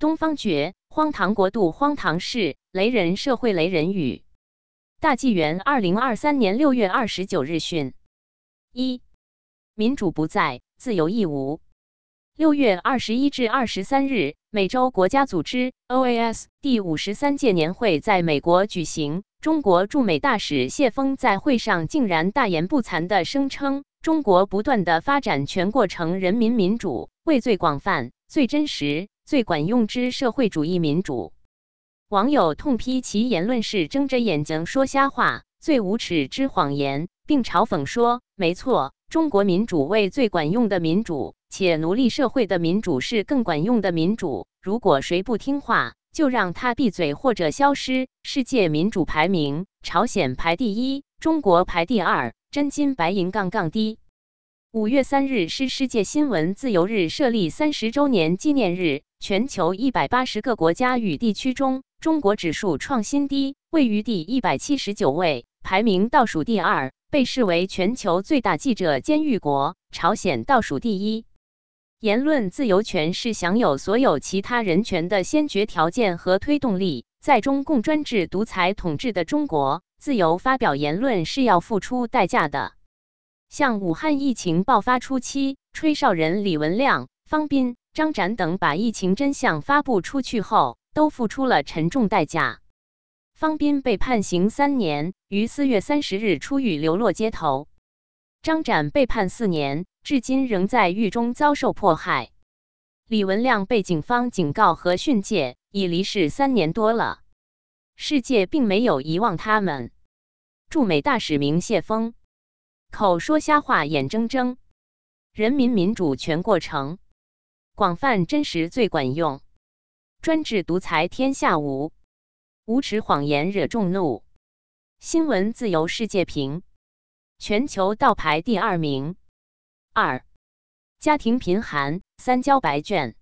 东方觉，荒唐国度，荒唐事，雷人社会，雷人语。大纪元二零二三年六月二十九日讯：一、民主不在，自由亦无。六月二十一至二十三日，美洲国家组织 （OAS） 第五十三届年会在美国举行。中国驻美大使谢锋在会上竟然大言不惭地声称：“中国不断的发展全过程人民民主，为最广泛、最真实、最管用之社会主义民主。”网友痛批其言论是睁着眼睛说瞎话，最无耻之谎言，并嘲讽说：“没错，中国民主为最管用的民主。”且奴隶社会的民主是更管用的民主。如果谁不听话，就让他闭嘴或者消失。世界民主排名，朝鲜排第一，中国排第二，真金白银杠杠低。五月三日是世界新闻自由日设立三十周年纪念日。全球一百八十个国家与地区中，中国指数创新低，位于第一百七十九位，排名倒数第二，被视为全球最大记者监狱国。朝鲜倒数第一。言论自由权是享有所有其他人权的先决条件和推动力。在中共专制独裁统治的中国，自由发表言论是要付出代价的。像武汉疫情爆发初期，吹哨人李文亮、方斌、张展等把疫情真相发布出去后，都付出了沉重代价。方斌被判刑三年，于四月三十日出狱，流落街头。张展被判四年。至今仍在狱中遭受迫害。李文亮被警方警告和训诫，已离世三年多了。世界并没有遗忘他们。驻美大使明谢峰，口说瞎话，眼睁睁。人民民主全过程，广泛真实最管用。专制独裁天下无，无耻谎言惹众怒。新闻自由世界评，全球倒排第二名。二、家庭贫寒，三交白卷。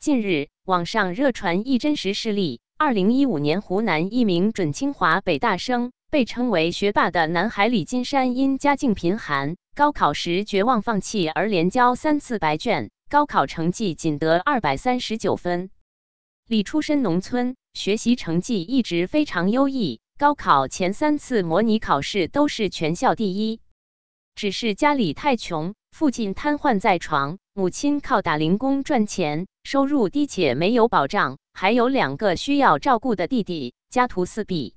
近日，网上热传一真实事例：二零一五年，湖南一名准清华北大生，被称为学霸的男孩李金山，因家境贫寒，高考时绝望放弃，而连交三次白卷，高考成绩仅得二百三十九分。李出身农村，学习成绩一直非常优异，高考前三次模拟考试都是全校第一，只是家里太穷。父亲瘫痪在床，母亲靠打零工赚钱，收入低且没有保障，还有两个需要照顾的弟弟，家徒四壁。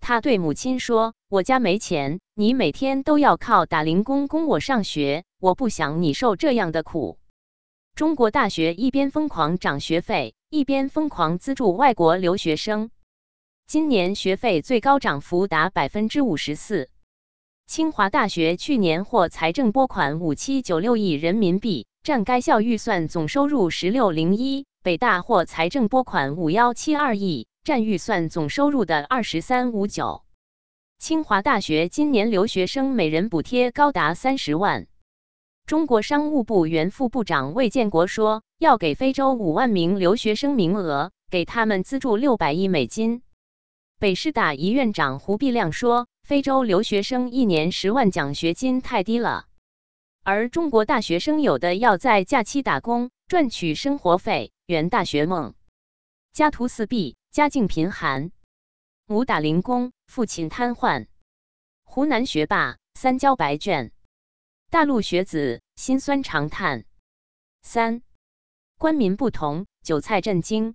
他对母亲说：“我家没钱，你每天都要靠打零工供我上学，我不想你受这样的苦。”中国大学一边疯狂涨学费，一边疯狂资助外国留学生，今年学费最高涨幅达百分之五十四。清华大学去年获财政拨款五七九六亿人民币，占该校预算总收入十六零一；北大获财政拨款五幺七二亿，占预算总收入的二十三五九。清华大学今年留学生每人补贴高达三十万。中国商务部原副部长魏建国说，要给非洲五万名留学生名额，给他们资助六百亿美金。北师大一院长胡必亮说。非洲留学生一年十万奖学金太低了，而中国大学生有的要在假期打工赚取生活费圆大学梦，家徒四壁，家境贫寒，母打零工，父亲瘫痪，湖南学霸三交白卷，大陆学子心酸长叹。三官民不同，韭菜震惊。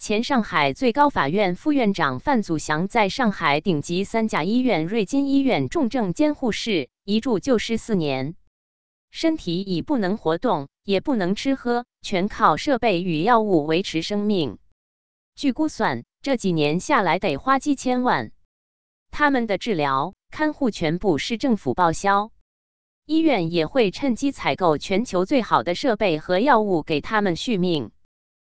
前上海最高法院副院长范祖祥在上海顶级三甲医院瑞金医院重症监护室一住就是四年，身体已不能活动，也不能吃喝，全靠设备与药物维持生命。据估算，这几年下来得花几千万。他们的治疗、看护全部是政府报销，医院也会趁机采购全球最好的设备和药物给他们续命。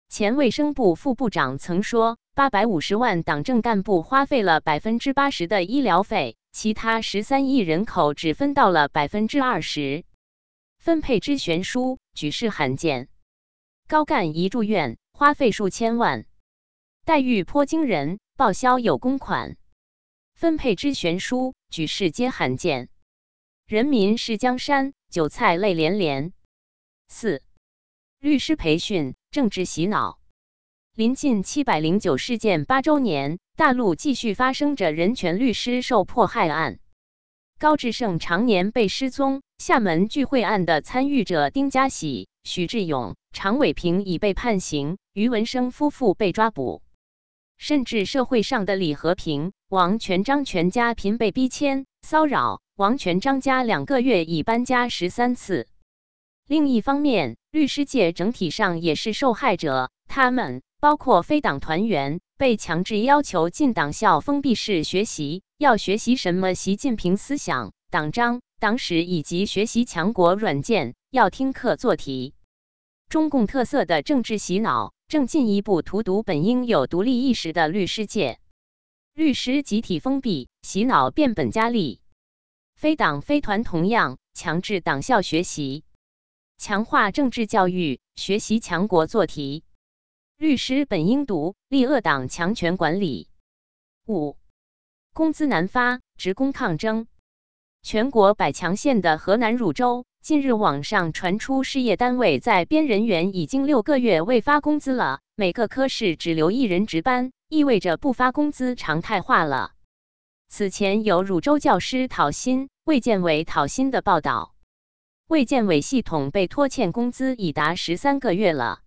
前卫生部副部长曾说，八百五十万党政干部花费了百分之八十的医疗费，其他十三亿人口只分到了百分之二十，分配之悬殊，举世罕见。高干一住院花费数千万，待遇颇惊人，报销有公款，分配之悬殊，举世皆罕见。人民是江山，韭菜泪连连。四律师培训。政治洗脑。临近七百零九事件八周年，大陆继续发生着人权律师受迫害案。高志胜常年被失踪，厦门聚会案的参与者丁家喜、许志勇、常伟平已被判刑，余文生夫妇被抓捕，甚至社会上的李和平、王全章全家频被逼迁、骚扰。王全章家两个月已搬家十三次。另一方面，律师界整体上也是受害者，他们。包括非党团员被强制要求进党校封闭式学习，要学习什么习近平思想、党章、党史以及学习强国软件，要听课做题。中共特色的政治洗脑正进一步荼毒本应有独立意识的律师界，律师集体封闭，洗脑变本加厉。非党非团同样强制党校学习，强化政治教育，学习强国做题。律师本应独立恶党强权管理。五、工资难发，职工抗争。全国百强县的河南汝州，近日网上传出事业单位在编人员已经六个月未发工资了，每个科室只留一人值班，意味着不发工资常态化了。此前有汝州教师讨薪、卫健委讨薪的报道，卫健委系统被拖欠工资已达十三个月了。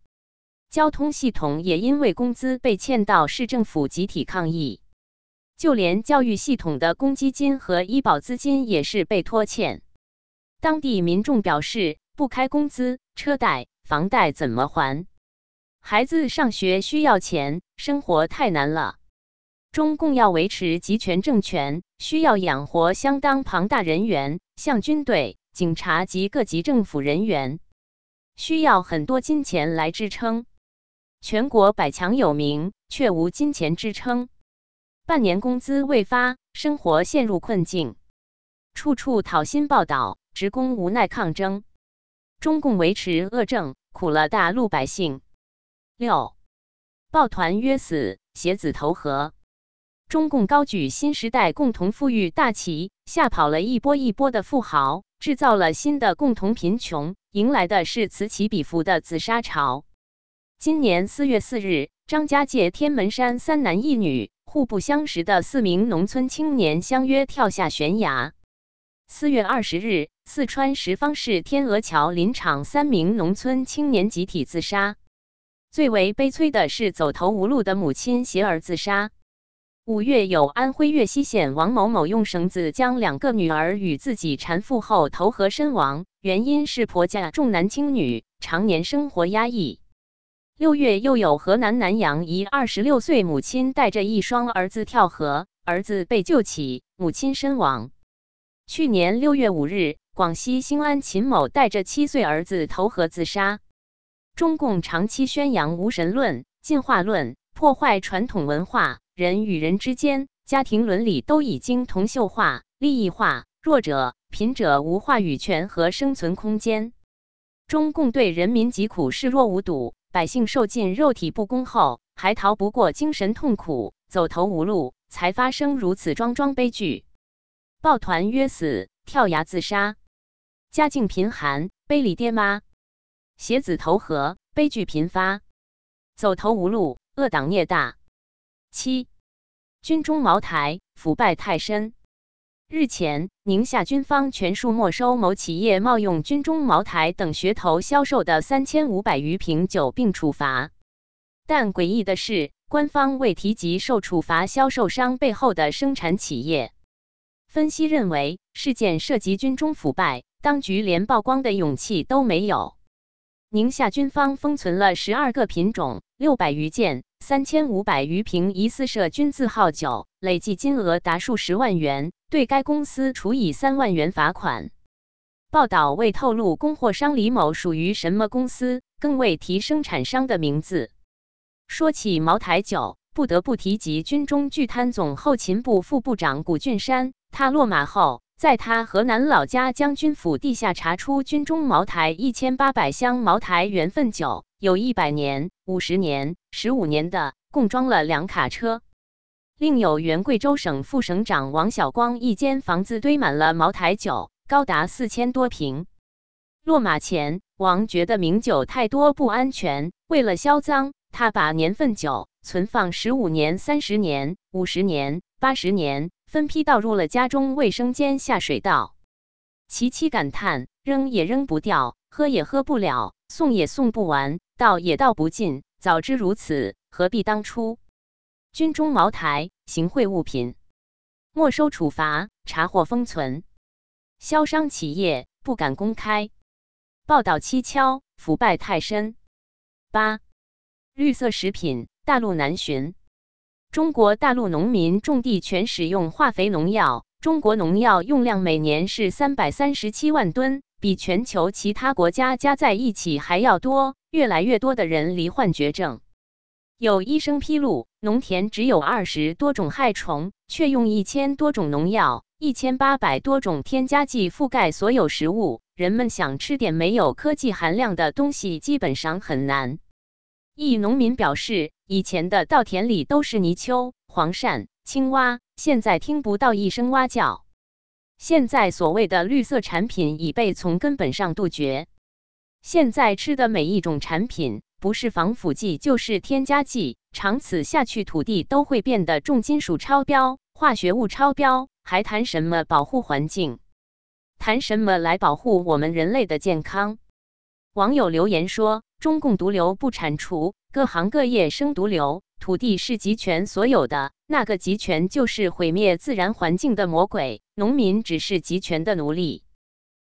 交通系统也因为工资被欠到市政府集体抗议，就连教育系统的公积金和医保资金也是被拖欠。当地民众表示，不开工资，车贷、房贷怎么还？孩子上学需要钱，生活太难了。中共要维持集权政权，需要养活相当庞大人员，像军队、警察及各级政府人员，需要很多金钱来支撑。全国百强有名，却无金钱支撑，半年工资未发，生活陷入困境，处处讨薪报道，职工无奈抗争。中共维持恶政，苦了大陆百姓。六，抱团约死，携子投河。中共高举新时代共同富裕大旗，吓跑了一波一波的富豪，制造了新的共同贫穷，迎来的是此起彼伏的自杀潮。今年四月四日，张家界天门山三男一女互不相识的四名农村青年相约跳下悬崖。四月二十日，四川什邡市天鹅桥林场三名农村青年集体自杀。最为悲催的是，走投无路的母亲携儿自杀。五月，有安徽岳西县王某某用绳子将两个女儿与自己缠缚后投河身亡，原因是婆家重男轻女，常年生活压抑。六月，又有河南南阳一二十六岁母亲带着一双儿子跳河，儿子被救起，母亲身亡。去年六月五日，广西兴安秦某带着七岁儿子投河自杀。中共长期宣扬无神论、进化论，破坏传统文化，人与人之间、家庭伦理都已经铜锈化、利益化，弱者、贫者无话语权和生存空间。中共对人民疾苦视若无睹。百姓受尽肉体不公后，还逃不过精神痛苦，走投无路，才发生如此桩桩悲剧。抱团约死，跳崖自杀，家境贫寒，背离爹妈，携子投河，悲剧频发，走投无路，恶党孽大。七，军中茅台腐败太深。日前，宁夏军方全数没收某企业冒用军中茅台等噱头销售的三千五百余瓶酒，并处罚。但诡异的是，官方未提及受处罚销售商背后的生产企业。分析认为，事件涉及军中腐败，当局连曝光的勇气都没有。宁夏军方封存了十二个品种，六百余件，三千五百余瓶疑似涉军字号酒，累计金额达数十万元。对该公司处以三万元罚款。报道未透露供货商李某属于什么公司，更未提生产商的名字。说起茅台酒，不得不提及军中巨贪总后勤部副部长谷俊山。他落马后，在他河南老家将军府地下查出军中茅台一千八百箱茅台原份酒，有一百年、五十年、十五年的，共装了两卡车。另有原贵州省副省长王晓光一间房子堆满了茅台酒，高达四千多瓶。落马前，王觉得名酒太多不安全，为了销赃，他把年份酒存放十五年、三十年、五十年、八十年，分批倒入了家中卫生间下水道。其妻感叹：扔也扔不掉，喝也喝不了，送也送不完，倒也倒不尽。早知如此，何必当初？军中茅台、行贿物品，没收处罚，查获封存。销商企业不敢公开，报道蹊跷，腐败太深。八、绿色食品大陆难寻。中国大陆农民种地全使用化肥农药，中国农药用量每年是三百三十七万吨，比全球其他国家加在一起还要多。越来越多的人罹患绝症。有医生披露，农田只有二十多种害虫，却用一千多种农药、一千八百多种添加剂覆盖所有食物。人们想吃点没有科技含量的东西，基本上很难。一农民表示，以前的稻田里都是泥鳅、黄鳝、青蛙，现在听不到一声蛙叫。现在所谓的绿色产品已被从根本上杜绝。现在吃的每一种产品，不是防腐剂就是添加剂，长此下去，土地都会变得重金属超标、化学物超标，还谈什么保护环境？谈什么来保护我们人类的健康？网友留言说：“中共毒瘤不铲除，各行各业生毒瘤。土地是集权所有的，那个集权就是毁灭自然环境的魔鬼，农民只是集权的奴隶。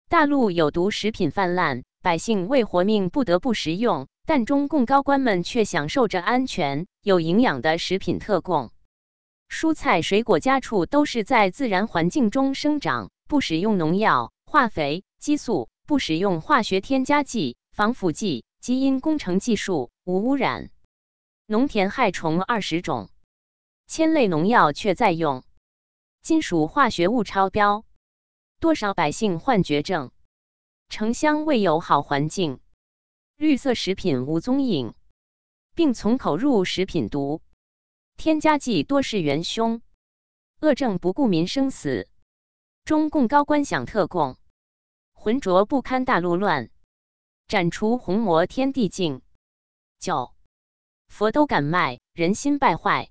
大陆有毒食品泛滥。”百姓为活命不得不食用，但中共高官们却享受着安全、有营养的食品特供。蔬菜水果家畜都是在自然环境中生长，不使用农药、化肥、激素，不使用化学添加剂、防腐剂、基因工程技术，无污染。农田害虫二十种，铅类农药却在用，金属化学物超标，多少百姓患绝症。城乡未有好环境，绿色食品无踪影，病从口入，食品毒，添加剂多是元凶，恶政不顾民生死，中共高官想特供，浑浊不堪大陆乱，斩除红魔天地镜。九，佛都敢卖，人心败坏。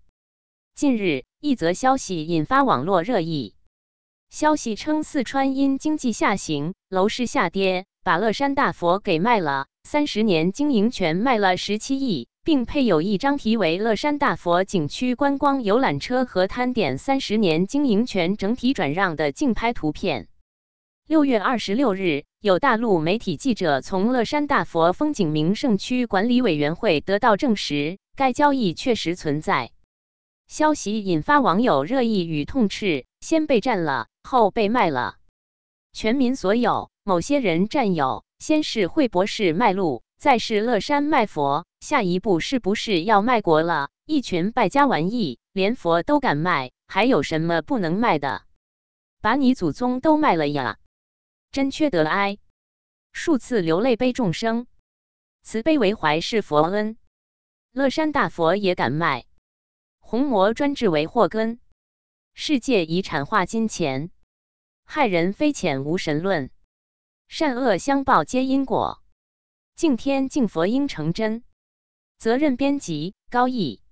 近日，一则消息引发网络热议。消息称，四川因经济下行、楼市下跌，把乐山大佛给卖了，三十年经营权卖了十七亿，并配有一张题为《乐山大佛景区观光游览车和摊点三十年经营权整体转让》的竞拍图片。六月二十六日，有大陆媒体记者从乐山大佛风景名胜区管理委员会得到证实，该交易确实存在。消息引发网友热议与痛斥：先被占了。后被卖了，全民所有，某些人占有。先是惠博士卖路，再是乐山卖佛，下一步是不是要卖国了？一群败家玩意，连佛都敢卖，还有什么不能卖的？把你祖宗都卖了呀！真缺德哀！数次流泪悲众生，慈悲为怀是佛恩。乐山大佛也敢卖，红魔专制为祸根。世界遗产化金钱，害人非浅无神论，善恶相报皆因果，敬天敬佛应成真。责任编辑高毅。